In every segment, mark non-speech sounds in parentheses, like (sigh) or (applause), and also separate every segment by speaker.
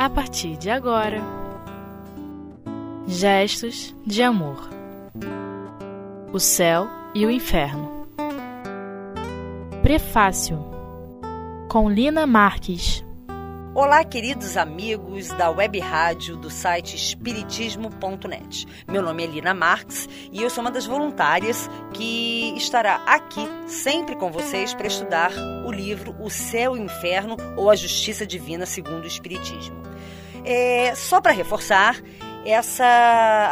Speaker 1: a partir de agora. Gestos de amor. O céu e o inferno. Prefácio. Com Lina Marques.
Speaker 2: Olá, queridos amigos da web rádio do site espiritismo.net. Meu nome é Lina Marques e eu sou uma das voluntárias que estará aqui sempre com vocês para estudar o livro O Céu e o Inferno ou a Justiça Divina segundo o Espiritismo. É, só para reforçar, essa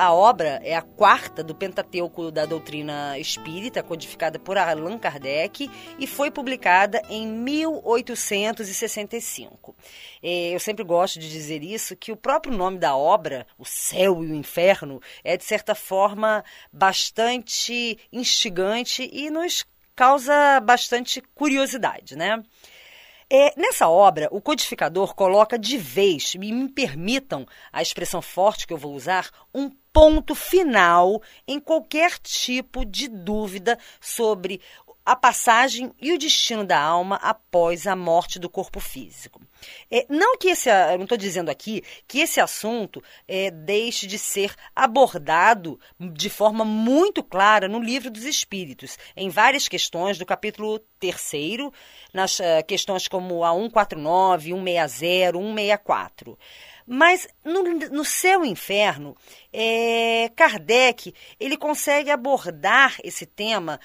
Speaker 2: a obra é a quarta do Pentateuco da doutrina espírita, codificada por Allan Kardec e foi publicada em 1865. É, eu sempre gosto de dizer isso, que o próprio nome da obra, O Céu e o Inferno, é de certa forma bastante instigante e nos causa bastante curiosidade, né? É, nessa obra, o codificador coloca de vez, e me permitam a expressão forte que eu vou usar, um ponto final em qualquer tipo de dúvida sobre a passagem e o destino da alma após a morte do corpo físico. É, não que esse, eu não estou dizendo aqui que esse assunto é, deixe de ser abordado de forma muito clara no livro dos Espíritos, em várias questões do capítulo 3, nas uh, questões como a 149, 160, 164. Mas no, no e inferno, é, Kardec ele consegue abordar esse tema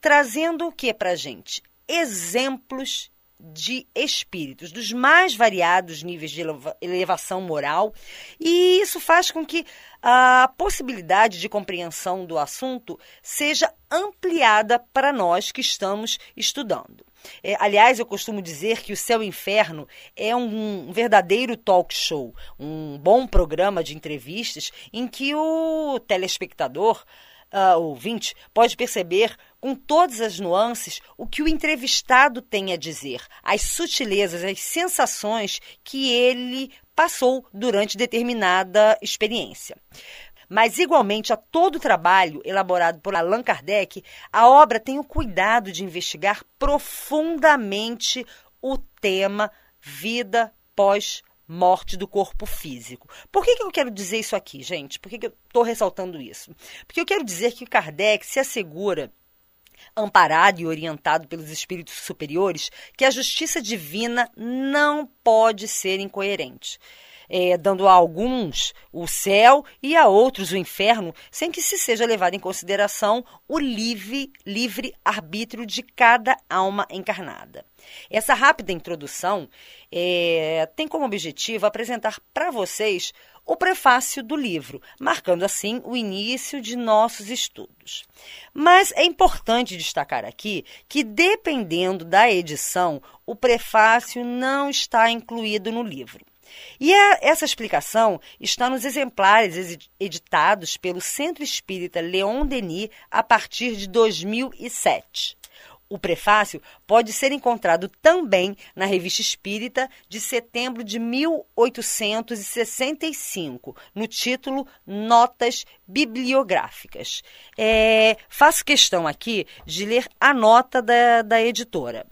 Speaker 2: trazendo o que para gente? Exemplos de espíritos, dos mais variados níveis de elevação moral, e isso faz com que a possibilidade de compreensão do assunto seja ampliada para nós que estamos estudando. É, aliás, eu costumo dizer que o Céu e Inferno é um, um verdadeiro talk show, um bom programa de entrevistas em que o telespectador uh, ouvinte pode perceber com todas as nuances o que o entrevistado tem a dizer, as sutilezas, as sensações que ele passou durante determinada experiência. Mas, igualmente a todo o trabalho elaborado por Allan Kardec, a obra tem o cuidado de investigar profundamente o tema vida pós morte do corpo físico. Por que, que eu quero dizer isso aqui, gente? Por que, que eu estou ressaltando isso? Porque eu quero dizer que Kardec se assegura amparado e orientado pelos espíritos superiores, que a justiça divina não pode ser incoerente é, dando a alguns o céu e a outros o inferno, sem que se seja levado em consideração o livre, livre arbítrio de cada alma encarnada. Essa rápida introdução é, tem como objetivo apresentar para vocês o prefácio do livro, marcando assim o início de nossos estudos. Mas é importante destacar aqui que, dependendo da edição, o prefácio não está incluído no livro. E a, essa explicação está nos exemplares editados pelo Centro Espírita Leon Denis a partir de 2007. O prefácio pode ser encontrado também na Revista Espírita de setembro de 1865, no título Notas Bibliográficas. É, faço questão aqui de ler a nota da, da editora,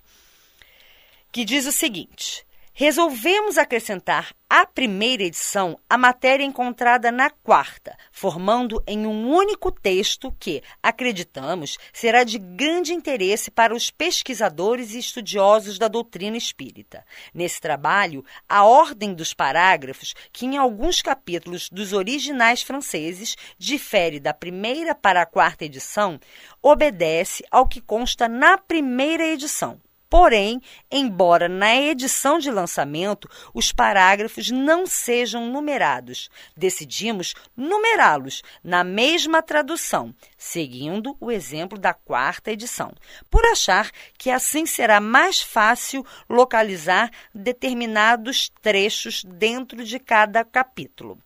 Speaker 2: que diz o seguinte resolvemos acrescentar à primeira edição a matéria encontrada na quarta, formando em um único texto que, acreditamos, será de grande interesse para os pesquisadores e estudiosos da doutrina espírita. Nesse trabalho, a ordem dos parágrafos, que em alguns capítulos dos originais franceses difere da primeira para a quarta edição, obedece ao que consta na primeira edição. Porém, embora na edição de lançamento os parágrafos não sejam numerados, decidimos numerá-los na mesma tradução, seguindo o exemplo da quarta edição, por achar que assim será mais fácil localizar determinados trechos dentro de cada capítulo.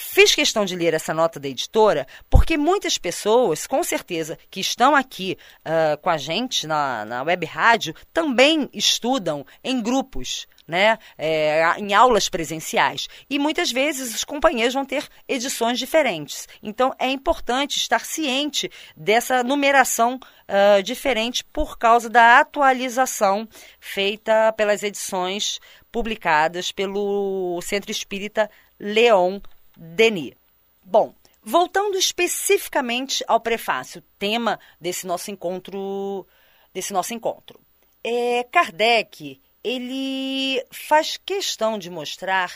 Speaker 2: Fiz questão de ler essa nota da editora porque muitas pessoas, com certeza, que estão aqui uh, com a gente na, na web rádio, também estudam em grupos. Né, é, em aulas presenciais. E muitas vezes os companheiros vão ter edições diferentes. Então é importante estar ciente dessa numeração uh, diferente por causa da atualização feita pelas edições publicadas pelo Centro Espírita Leon Denis. Bom, voltando especificamente ao prefácio, tema desse nosso encontro, desse nosso encontro. É, Kardec, ele faz questão de mostrar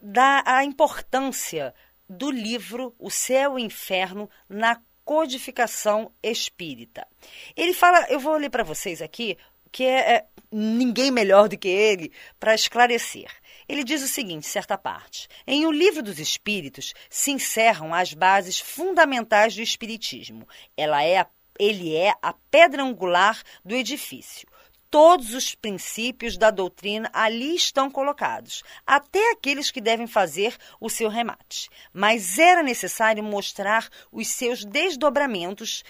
Speaker 2: da, a importância do livro O Céu e o Inferno na codificação espírita. Ele fala, eu vou ler para vocês aqui, que é, é ninguém melhor do que ele para esclarecer. Ele diz o seguinte, certa parte: Em O Livro dos Espíritos se encerram as bases fundamentais do espiritismo. Ela é a, ele é a pedra angular do edifício. Todos os princípios da doutrina ali estão colocados, até aqueles que devem fazer o seu remate. Mas era necessário mostrar os seus desdobramentos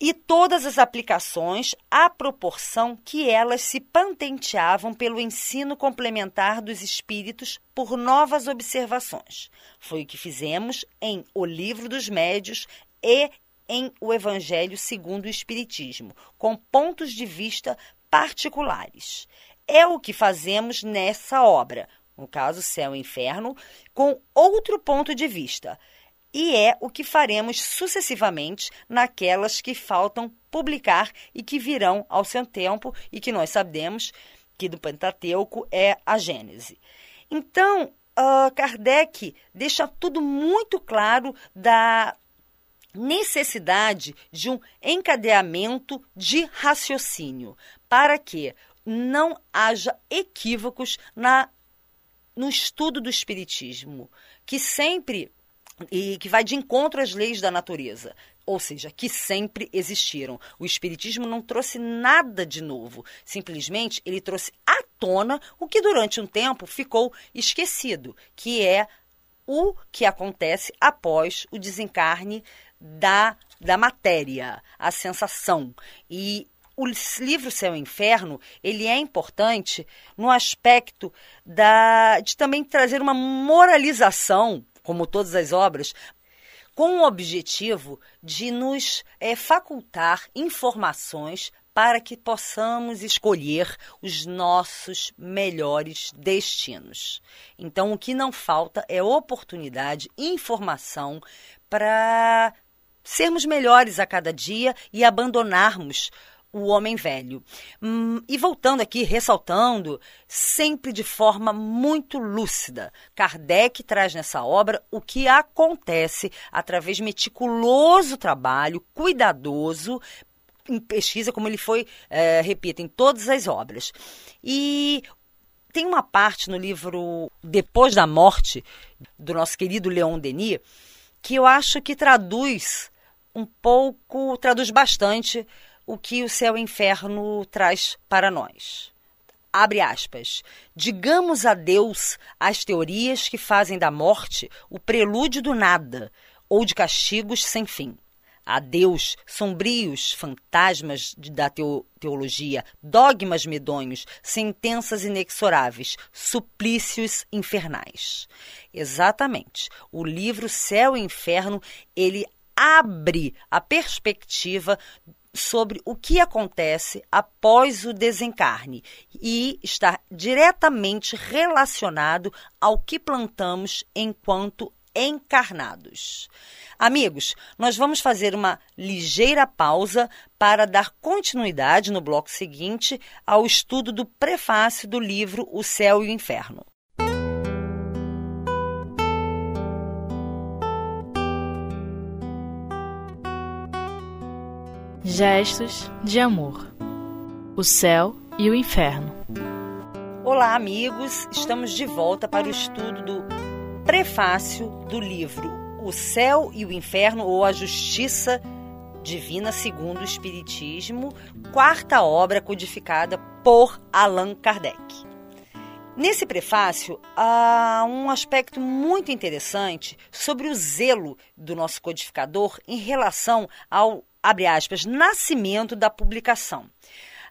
Speaker 2: e todas as aplicações à proporção que elas se patenteavam pelo ensino complementar dos espíritos por novas observações. Foi o que fizemos em O Livro dos Médios e em O Evangelho segundo o Espiritismo, com pontos de vista particulares. É o que fazemos nessa obra, no caso Céu e Inferno, com outro ponto de vista. E é o que faremos sucessivamente naquelas que faltam publicar e que virão ao seu tempo e que nós sabemos que do Pentateuco é a Gênese. Então, uh, Kardec deixa tudo muito claro da necessidade de um encadeamento de raciocínio para que não haja equívocos na, no estudo do espiritismo, que sempre e que vai de encontro às leis da natureza, ou seja, que sempre existiram. O espiritismo não trouxe nada de novo, simplesmente ele trouxe à tona o que durante um tempo ficou esquecido, que é o que acontece após o desencarne da, da matéria, a sensação. E o livro Céu e Inferno, ele é importante no aspecto da, de também trazer uma moralização, como todas as obras, com o objetivo de nos é, facultar informações para que possamos escolher os nossos melhores destinos. Então, o que não falta é oportunidade, informação para sermos melhores a cada dia e abandonarmos o homem velho. Hum, e voltando aqui, ressaltando, sempre de forma muito lúcida, Kardec traz nessa obra o que acontece através de meticuloso trabalho, cuidadoso, em pesquisa, como ele foi, é, repito, em todas as obras. E tem uma parte no livro Depois da Morte, do nosso querido Leon Denis, que eu acho que traduz um pouco, traduz bastante o que o céu e o inferno traz para nós. Abre aspas. Digamos adeus às teorias que fazem da morte o prelúdio do nada ou de castigos sem fim. Adeus, sombrios fantasmas da teologia, dogmas medonhos, sentenças inexoráveis, suplícios infernais. Exatamente. O livro Céu e Inferno, ele abre a perspectiva sobre o que acontece após o desencarne e está diretamente relacionado ao que plantamos enquanto encarnados. Amigos, nós vamos fazer uma ligeira pausa para dar continuidade no bloco seguinte ao estudo do prefácio do livro O Céu e o Inferno.
Speaker 1: Gestos de amor. O céu e o inferno.
Speaker 2: Olá, amigos. Estamos de volta para o estudo do prefácio do livro O Céu e o Inferno ou a Justiça Divina segundo o Espiritismo, quarta obra codificada por Allan Kardec. Nesse prefácio, há um aspecto muito interessante sobre o zelo do nosso codificador em relação ao abre aspas, nascimento da publicação.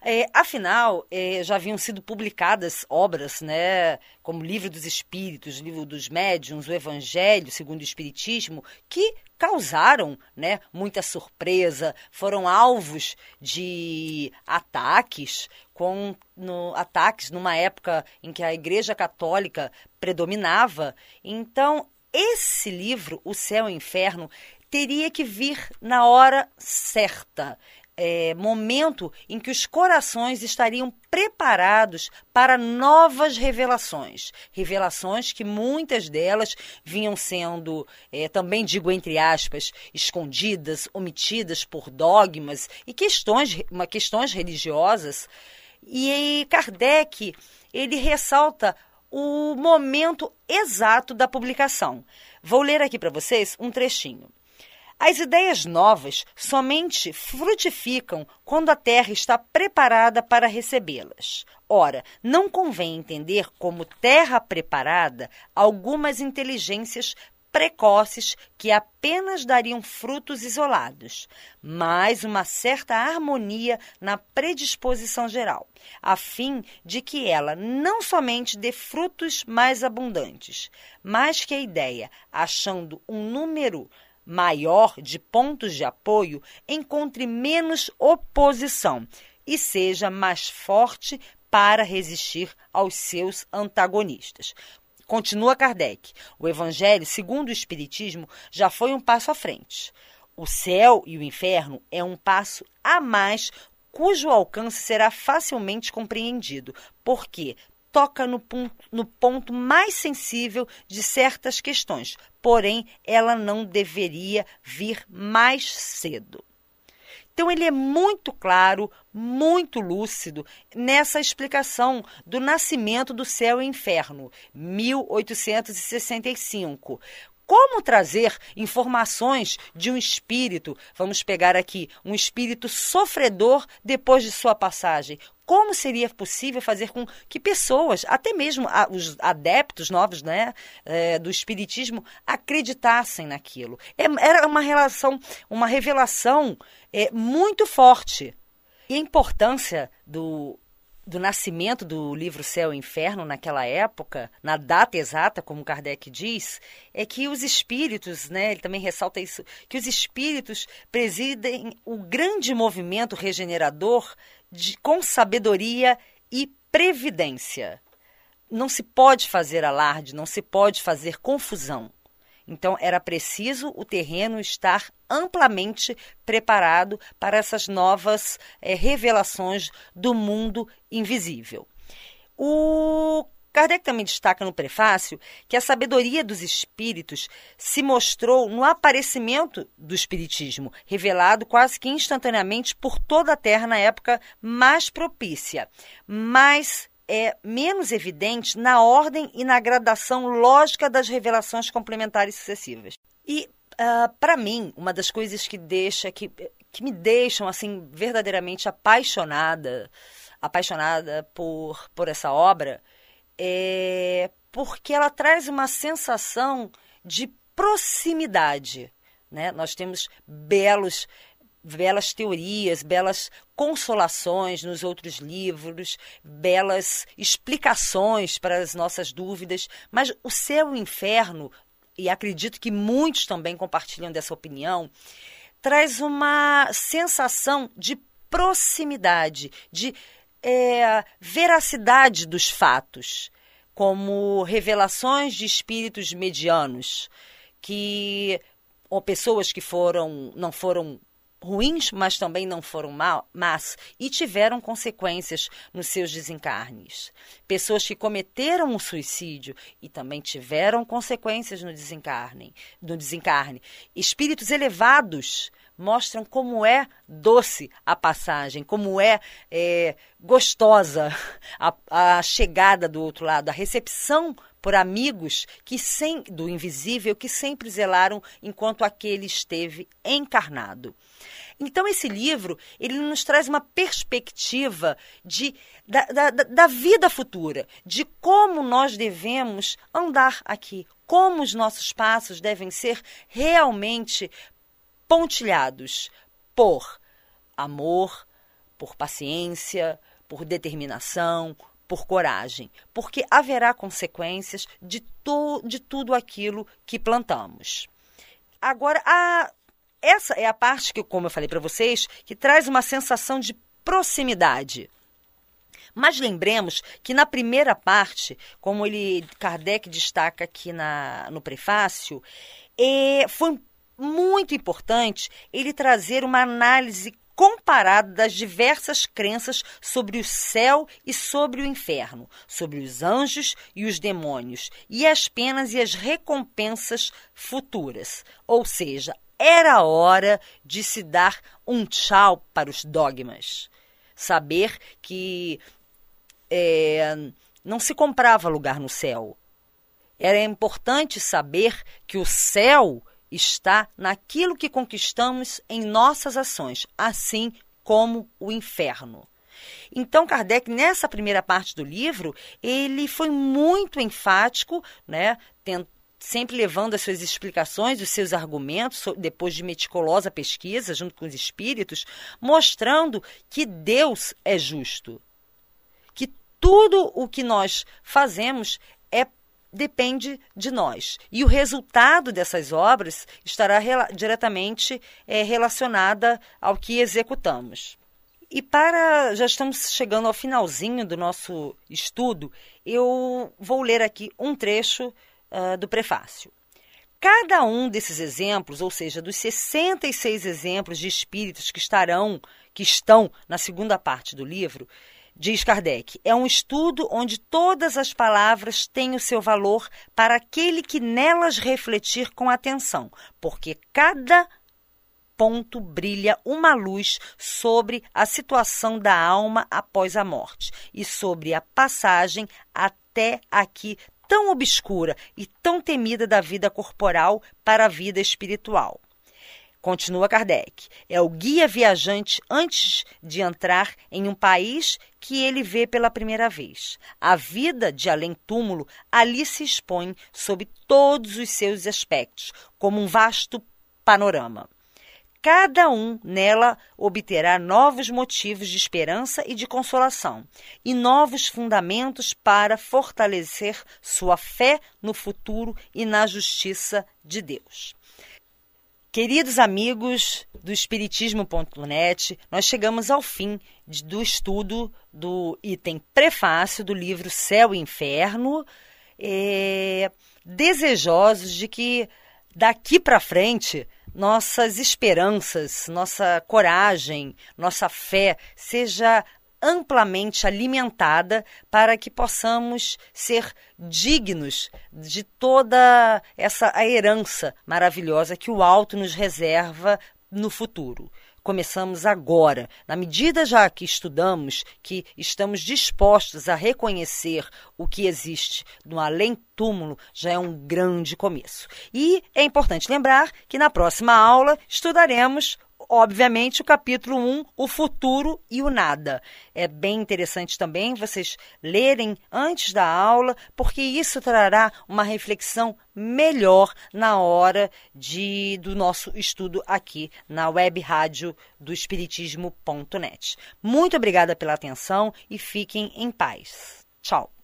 Speaker 2: É, afinal, é, já haviam sido publicadas obras, né, como Livro dos Espíritos, Livro dos Médiuns, o Evangelho segundo o Espiritismo, que causaram né, muita surpresa, foram alvos de ataques, com no, ataques numa época em que a Igreja Católica predominava. Então, esse livro, O Céu e o Inferno, teria que vir na hora certa. É, momento em que os corações estariam preparados para novas revelações. Revelações que muitas delas vinham sendo, é, também digo entre aspas, escondidas, omitidas por dogmas e questões, uma, questões religiosas. E Kardec, ele ressalta o momento exato da publicação. Vou ler aqui para vocês um trechinho. As ideias novas somente frutificam quando a terra está preparada para recebê-las. Ora, não convém entender como terra preparada algumas inteligências precoces que apenas dariam frutos isolados, mas uma certa harmonia na predisposição geral, a fim de que ela não somente dê frutos mais abundantes, mas que a ideia, achando um número maior de pontos de apoio encontre menos oposição e seja mais forte para resistir aos seus antagonistas. Continua Kardec. O Evangelho, segundo o Espiritismo, já foi um passo à frente. O céu e o inferno é um passo a mais, cujo alcance será facilmente compreendido, porque toca no ponto, no ponto mais sensível de certas questões, porém, ela não deveria vir mais cedo. Então, ele é muito claro, muito lúcido nessa explicação do nascimento do céu e inferno, 1865 como trazer informações de um espírito, vamos pegar aqui, um espírito sofredor depois de sua passagem. Como seria possível fazer com que pessoas, até mesmo os adeptos novos né, é, do espiritismo, acreditassem naquilo? É, era uma relação, uma revelação é, muito forte. E a importância do do nascimento do livro Céu e Inferno naquela época, na data exata, como Kardec diz, é que os espíritos, né, ele também ressalta isso, que os espíritos presidem o grande movimento regenerador de, com sabedoria e previdência. Não se pode fazer alarde, não se pode fazer confusão. Então, era preciso o terreno estar amplamente preparado para essas novas é, revelações do mundo invisível. O Kardec também destaca no prefácio que a sabedoria dos espíritos se mostrou no aparecimento do espiritismo, revelado quase que instantaneamente por toda a Terra na época mais propícia, mas é menos evidente na ordem e na gradação lógica das revelações complementares sucessivas. E, uh, ah, para mim, uma das coisas que deixa que, que me deixam assim verdadeiramente apaixonada, apaixonada por, por essa obra, é porque ela traz uma sensação de proximidade. Né? Nós temos belos belas teorias, belas consolações nos outros livros, belas explicações para as nossas dúvidas, mas o céu e o inferno, e acredito que muitos também compartilham dessa opinião, traz uma sensação de proximidade, de é, veracidade dos fatos, como revelações de espíritos medianos, que ou pessoas que foram não foram ruins, mas também não foram mal, mas e tiveram consequências nos seus desencarnes. Pessoas que cometeram um suicídio e também tiveram consequências no desencarne, no desencarne. Espíritos elevados mostram como é doce a passagem, como é, é gostosa (laughs) a, a, chegada do outro lado, a recepção por amigos que sem, do invisível que sempre zelaram enquanto aquele esteve encarnado. Então esse livro ele nos traz uma perspectiva de, da, da, da vida futura, de como nós devemos andar aqui, como os nossos passos devem ser realmente pontilhados por amor, por paciência, por determinação, por coragem, porque haverá consequências de, to, de tudo aquilo que plantamos. Agora, a, essa é a parte que, como eu falei para vocês, que traz uma sensação de proximidade. Mas lembremos que na primeira parte, como ele Kardec destaca aqui na, no prefácio, é, foi muito importante ele trazer uma análise comparado das diversas crenças sobre o céu e sobre o inferno, sobre os anjos e os demônios, e as penas e as recompensas futuras. Ou seja, era hora de se dar um tchau para os dogmas. Saber que é, não se comprava lugar no céu. Era importante saber que o céu está naquilo que conquistamos em nossas ações, assim como o inferno. Então, Kardec, nessa primeira parte do livro, ele foi muito enfático, né, sempre levando as suas explicações, os seus argumentos, depois de meticulosa pesquisa junto com os espíritos, mostrando que Deus é justo. Que tudo o que nós fazemos depende de nós. E o resultado dessas obras estará rela diretamente é, relacionada ao que executamos. E para já estamos chegando ao finalzinho do nosso estudo, eu vou ler aqui um trecho uh, do prefácio. Cada um desses exemplos, ou seja, dos 66 exemplos de espíritos que estarão, que estão na segunda parte do livro, Diz Kardec, é um estudo onde todas as palavras têm o seu valor para aquele que nelas refletir com atenção, porque cada ponto brilha uma luz sobre a situação da alma após a morte e sobre a passagem até aqui tão obscura e tão temida da vida corporal para a vida espiritual. Continua Kardec. É o guia viajante antes de entrar em um país que ele vê pela primeira vez. A vida de além-túmulo ali se expõe sob todos os seus aspectos, como um vasto panorama. Cada um nela obterá novos motivos de esperança e de consolação, e novos fundamentos para fortalecer sua fé no futuro e na justiça de Deus. Queridos amigos do Espiritismo.net, nós chegamos ao fim do estudo do item prefácio do livro Céu e Inferno, é, desejosos de que daqui para frente nossas esperanças, nossa coragem, nossa fé seja amplamente alimentada para que possamos ser dignos de toda essa herança maravilhosa que o alto nos reserva no futuro. Começamos agora, na medida já que estudamos, que estamos dispostos a reconhecer o que existe no além-túmulo, já é um grande começo. E é importante lembrar que na próxima aula estudaremos obviamente, o capítulo 1, o futuro e o nada. É bem interessante também vocês lerem antes da aula, porque isso trará uma reflexão melhor na hora de, do nosso estudo aqui na web rádio do Espiritismo.net. Muito obrigada pela atenção e fiquem em paz. Tchau.